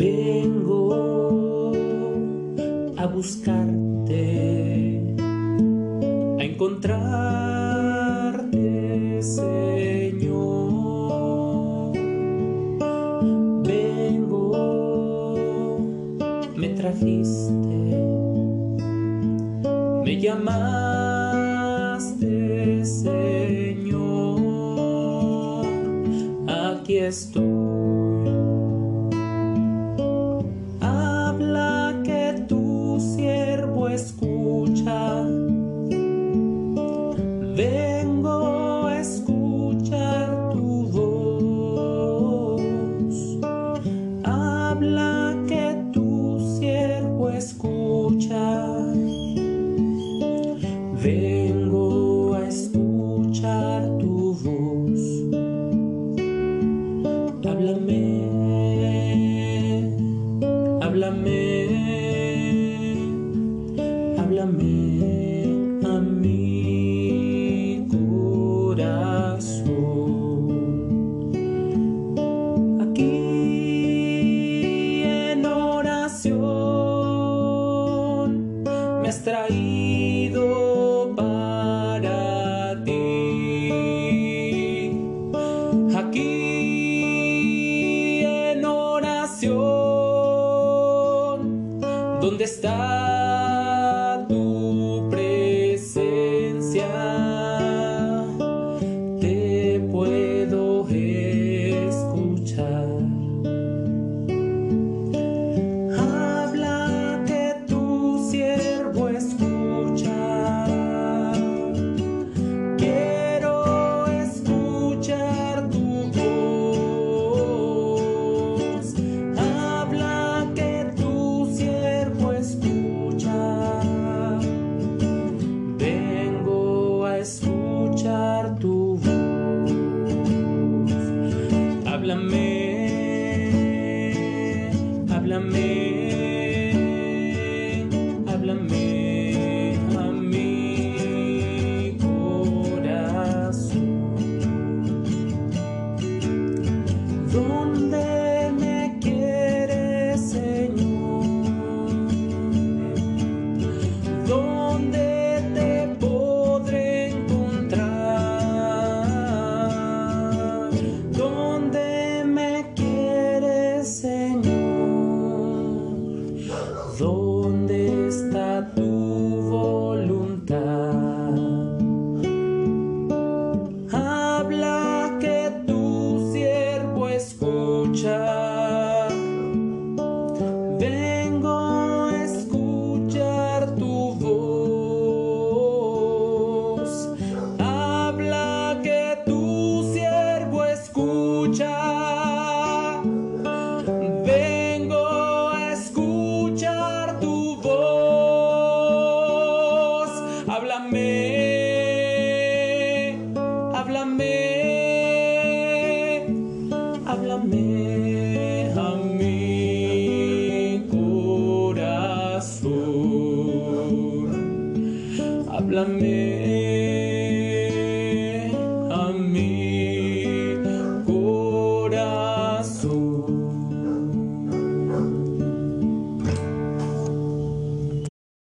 Vengo a buscarte, a encontrarte, Señor. Vengo, me trajiste, me llamaste, Señor. Aquí estoy. Vengo a escuchar tu voz. Habla que tu siervo escucha. Vengo a escuchar tu voz. Háblame, háblame, ¿dónde está háblame, háblame a mi corazón. ¿Dónde háblame a. Háblame.